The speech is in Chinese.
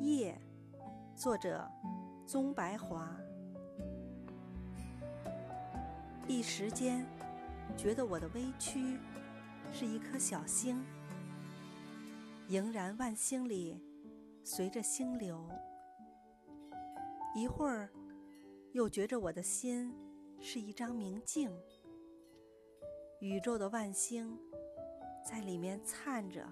夜，作者宗白华。一时间，觉得我的微躯是一颗小星，盈然万星里，随着星流。一会儿，又觉着我的心是一张明镜，宇宙的万星在里面灿着。